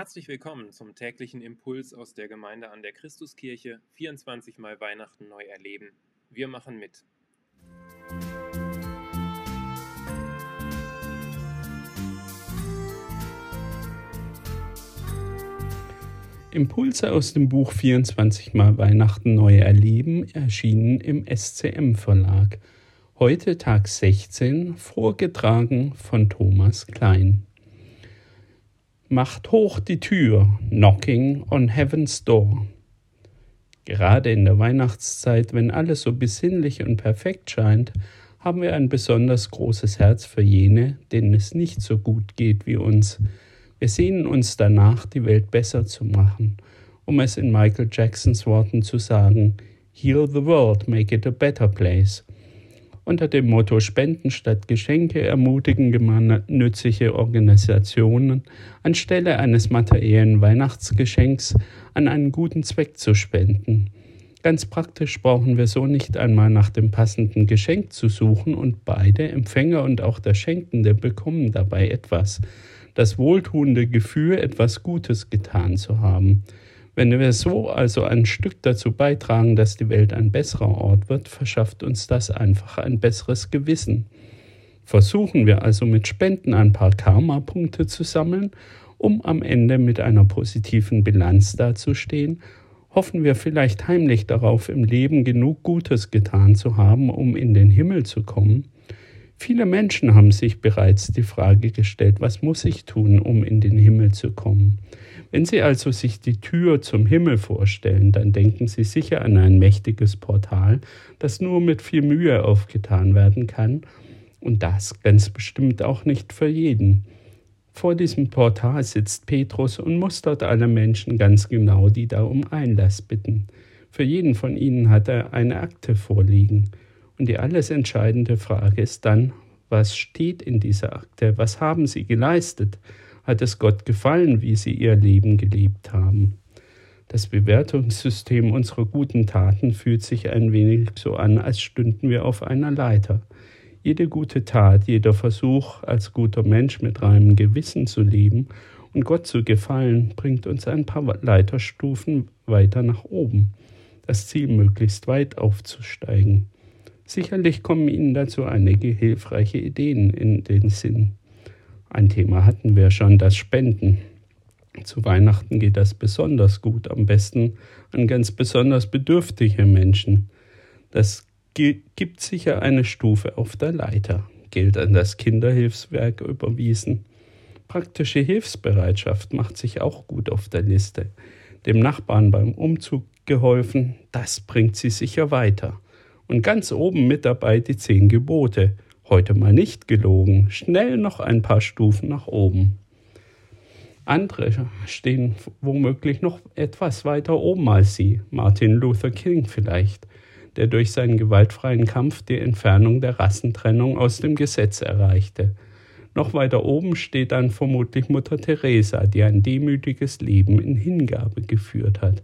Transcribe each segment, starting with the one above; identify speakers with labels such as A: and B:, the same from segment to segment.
A: Herzlich willkommen zum täglichen Impuls aus der Gemeinde an der Christuskirche. 24 Mal Weihnachten neu erleben. Wir machen mit.
B: Impulse aus dem Buch 24 Mal Weihnachten neu erleben erschienen im SCM Verlag. Heute Tag 16, vorgetragen von Thomas Klein. Macht hoch die Tür, knocking on heaven's door. Gerade in der Weihnachtszeit, wenn alles so besinnlich und perfekt scheint, haben wir ein besonders großes Herz für jene, denen es nicht so gut geht wie uns, wir sehnen uns danach, die Welt besser zu machen, um es in Michael Jacksons Worten zu sagen, Heal the world, make it a better place. Unter dem Motto Spenden statt Geschenke ermutigen gemeinnützige Organisationen, anstelle eines materiellen Weihnachtsgeschenks an einen guten Zweck zu spenden. Ganz praktisch brauchen wir so nicht einmal nach dem passenden Geschenk zu suchen und beide, Empfänger und auch der Schenkende, bekommen dabei etwas, das wohltuende Gefühl, etwas Gutes getan zu haben. Wenn wir so also ein Stück dazu beitragen, dass die Welt ein besserer Ort wird, verschafft uns das einfach ein besseres Gewissen. Versuchen wir also mit Spenden ein paar Karma-Punkte zu sammeln, um am Ende mit einer positiven Bilanz dazustehen, hoffen wir vielleicht heimlich darauf, im Leben genug Gutes getan zu haben, um in den Himmel zu kommen, Viele Menschen haben sich bereits die Frage gestellt, was muss ich tun, um in den Himmel zu kommen? Wenn Sie also sich die Tür zum Himmel vorstellen, dann denken Sie sicher an ein mächtiges Portal, das nur mit viel Mühe aufgetan werden kann, und das ganz bestimmt auch nicht für jeden. Vor diesem Portal sitzt Petrus und mustert alle Menschen ganz genau, die da um Einlass bitten. Für jeden von ihnen hat er eine Akte vorliegen. Und die alles entscheidende Frage ist dann, was steht in dieser Akte? Was haben sie geleistet? Hat es Gott gefallen, wie sie ihr Leben gelebt haben? Das Bewertungssystem unserer guten Taten fühlt sich ein wenig so an, als stünden wir auf einer Leiter. Jede gute Tat, jeder Versuch, als guter Mensch mit reinem Gewissen zu leben und Gott zu gefallen, bringt uns ein paar Leiterstufen weiter nach oben, das Ziel möglichst weit aufzusteigen. Sicherlich kommen Ihnen dazu einige hilfreiche Ideen in den Sinn. Ein Thema hatten wir schon, das Spenden. Zu Weihnachten geht das besonders gut, am besten an ganz besonders bedürftige Menschen. Das gibt sicher eine Stufe auf der Leiter. Geld an das Kinderhilfswerk überwiesen. Praktische Hilfsbereitschaft macht sich auch gut auf der Liste. Dem Nachbarn beim Umzug geholfen, das bringt sie sicher weiter. Und ganz oben mit dabei die zehn Gebote. Heute mal nicht gelogen, schnell noch ein paar Stufen nach oben. Andere stehen womöglich noch etwas weiter oben als sie, Martin Luther King vielleicht, der durch seinen gewaltfreien Kampf die Entfernung der Rassentrennung aus dem Gesetz erreichte. Noch weiter oben steht dann vermutlich Mutter Teresa, die ein demütiges Leben in Hingabe geführt hat.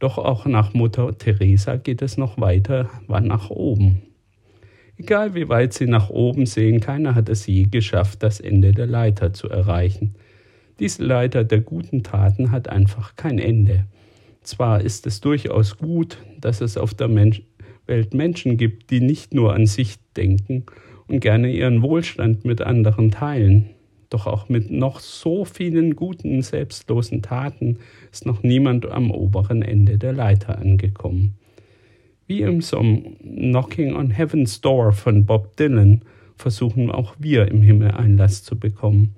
B: Doch auch nach Mutter Teresa geht es noch weiter nach oben. Egal wie weit Sie nach oben sehen, keiner hat es je geschafft, das Ende der Leiter zu erreichen. Diese Leiter der guten Taten hat einfach kein Ende. Zwar ist es durchaus gut, dass es auf der Mensch Welt Menschen gibt, die nicht nur an sich denken und gerne ihren Wohlstand mit anderen teilen. Doch auch mit noch so vielen guten, selbstlosen Taten ist noch niemand am oberen Ende der Leiter angekommen. Wie im Song Knocking on Heaven's Door von Bob Dylan versuchen auch wir im Himmel Einlass zu bekommen.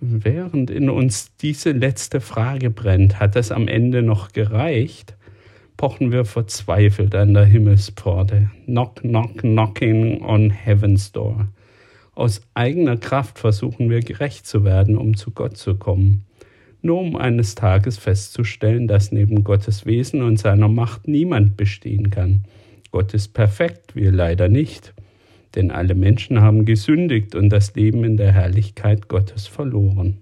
B: Während in uns diese letzte Frage brennt, hat es am Ende noch gereicht, pochen wir verzweifelt an der Himmelspforte. Knock, knock, knocking on Heaven's Door. Aus eigener Kraft versuchen wir gerecht zu werden, um zu Gott zu kommen, nur um eines Tages festzustellen, dass neben Gottes Wesen und seiner Macht niemand bestehen kann. Gott ist perfekt, wir leider nicht, denn alle Menschen haben gesündigt und das Leben in der Herrlichkeit Gottes verloren.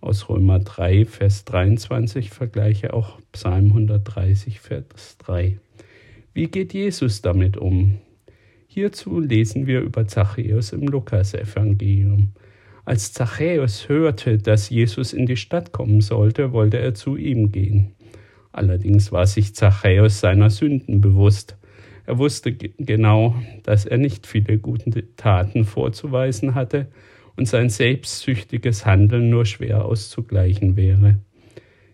B: Aus Römer 3, Vers 23 vergleiche auch Psalm 130, Vers 3. Wie geht Jesus damit um? Hierzu lesen wir über Zachäus im Lukasevangelium. Als Zachäus hörte, dass Jesus in die Stadt kommen sollte, wollte er zu ihm gehen. Allerdings war sich Zachäus seiner Sünden bewusst. Er wusste genau, dass er nicht viele gute Taten vorzuweisen hatte und sein selbstsüchtiges Handeln nur schwer auszugleichen wäre.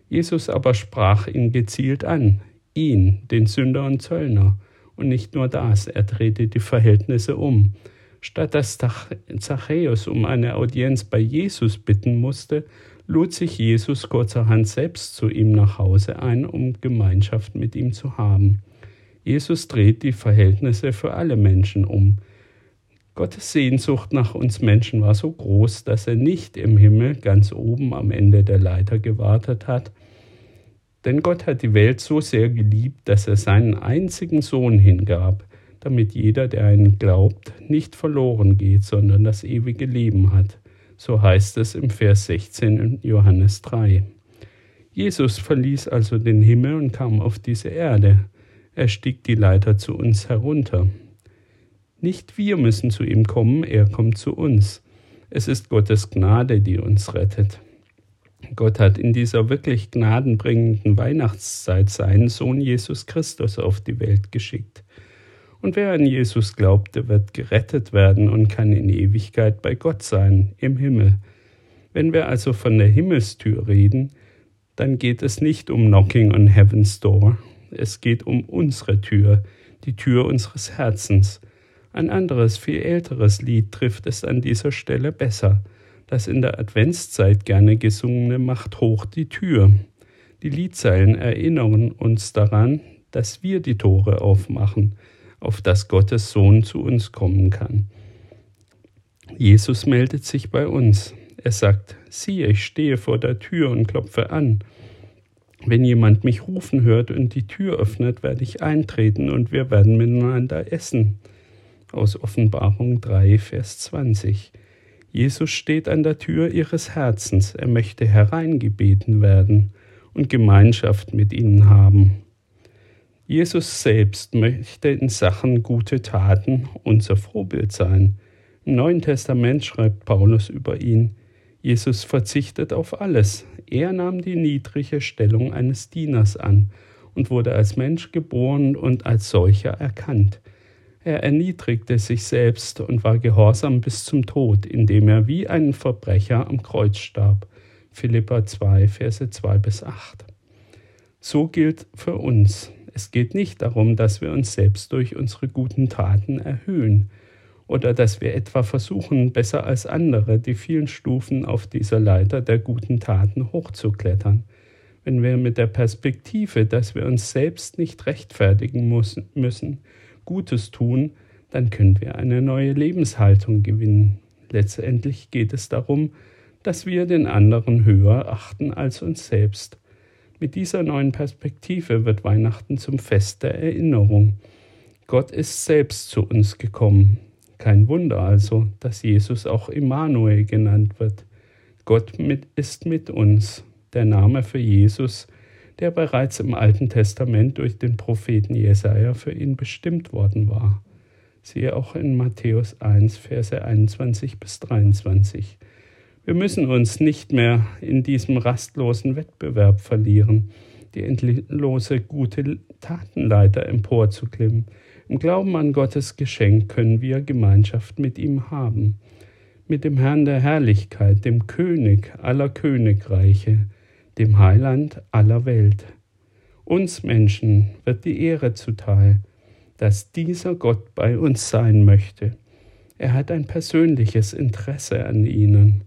B: Jesus aber sprach ihn gezielt an, ihn, den Sünder und Zöllner, und nicht nur das, er drehte die Verhältnisse um. Statt dass Zachäus um eine Audienz bei Jesus bitten musste, lud sich Jesus kurzerhand selbst zu ihm nach Hause ein, um Gemeinschaft mit ihm zu haben. Jesus dreht die Verhältnisse für alle Menschen um. Gottes Sehnsucht nach uns Menschen war so groß, dass er nicht im Himmel ganz oben am Ende der Leiter gewartet hat, denn Gott hat die Welt so sehr geliebt, dass er seinen einzigen Sohn hingab, damit jeder, der ihn glaubt, nicht verloren geht, sondern das ewige Leben hat. So heißt es im Vers 16 in Johannes 3. Jesus verließ also den Himmel und kam auf diese Erde. Er stieg die Leiter zu uns herunter. Nicht wir müssen zu ihm kommen, er kommt zu uns. Es ist Gottes Gnade, die uns rettet. Gott hat in dieser wirklich gnadenbringenden Weihnachtszeit seinen Sohn Jesus Christus auf die Welt geschickt. Und wer an Jesus glaubt, der wird gerettet werden und kann in Ewigkeit bei Gott sein, im Himmel. Wenn wir also von der Himmelstür reden, dann geht es nicht um Knocking on Heaven's Door, es geht um unsere Tür, die Tür unseres Herzens. Ein anderes, viel älteres Lied trifft es an dieser Stelle besser. Das in der Adventszeit gerne gesungene Macht hoch die Tür. Die Liedzeilen erinnern uns daran, dass wir die Tore aufmachen, auf das Gottes Sohn zu uns kommen kann. Jesus meldet sich bei uns. Er sagt, siehe, ich stehe vor der Tür und klopfe an. Wenn jemand mich rufen hört und die Tür öffnet, werde ich eintreten und wir werden miteinander essen. Aus Offenbarung 3, Vers 20. Jesus steht an der Tür ihres Herzens. Er möchte hereingebeten werden und Gemeinschaft mit ihnen haben. Jesus selbst möchte in Sachen gute Taten unser Vorbild sein. Im Neuen Testament schreibt Paulus über ihn, Jesus verzichtet auf alles. Er nahm die niedrige Stellung eines Dieners an und wurde als Mensch geboren und als solcher erkannt. Er erniedrigte sich selbst und war gehorsam bis zum Tod, indem er wie ein Verbrecher am Kreuz starb. Philippa 2, Verse 2 bis 8. So gilt für uns. Es geht nicht darum, dass wir uns selbst durch unsere guten Taten erhöhen oder dass wir etwa versuchen, besser als andere die vielen Stufen auf dieser Leiter der guten Taten hochzuklettern. Wenn wir mit der Perspektive, dass wir uns selbst nicht rechtfertigen müssen, Gutes tun, dann können wir eine neue Lebenshaltung gewinnen. Letztendlich geht es darum, dass wir den anderen höher achten als uns selbst mit dieser neuen Perspektive wird Weihnachten zum Fest der Erinnerung. Gott ist selbst zu uns gekommen. Kein Wunder also, dass Jesus auch Immanuel genannt wird. Gott mit, ist mit uns, der Name für Jesus, der bereits im Alten Testament durch den Propheten Jesaja für ihn bestimmt worden war. Siehe auch in Matthäus 1, Verse 21 bis 23. Wir müssen uns nicht mehr in diesem rastlosen Wettbewerb verlieren, die endlose gute Tatenleiter emporzuklimmen. Im Glauben an Gottes Geschenk können wir Gemeinschaft mit ihm haben, mit dem Herrn der Herrlichkeit, dem König aller Königreiche, dem Heiland aller Welt. Uns Menschen wird die Ehre zuteil, dass dieser Gott bei uns sein möchte. Er hat ein persönliches Interesse an ihnen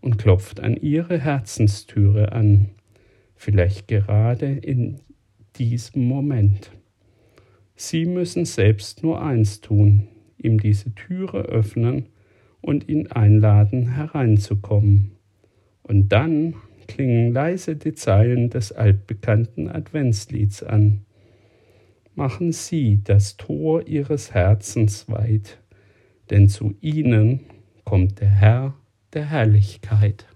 B: und klopft an ihre Herzenstüre an, vielleicht gerade in diesem Moment. Sie müssen selbst nur eins tun, ihm diese Türe öffnen und ihn einladen, hereinzukommen. Und dann klingen leise die Zeilen des altbekannten Adventslieds an. Machen Sie das Tor Ihres Herzens weit, denn zu Ihnen kommt der Herr der Herrlichkeit.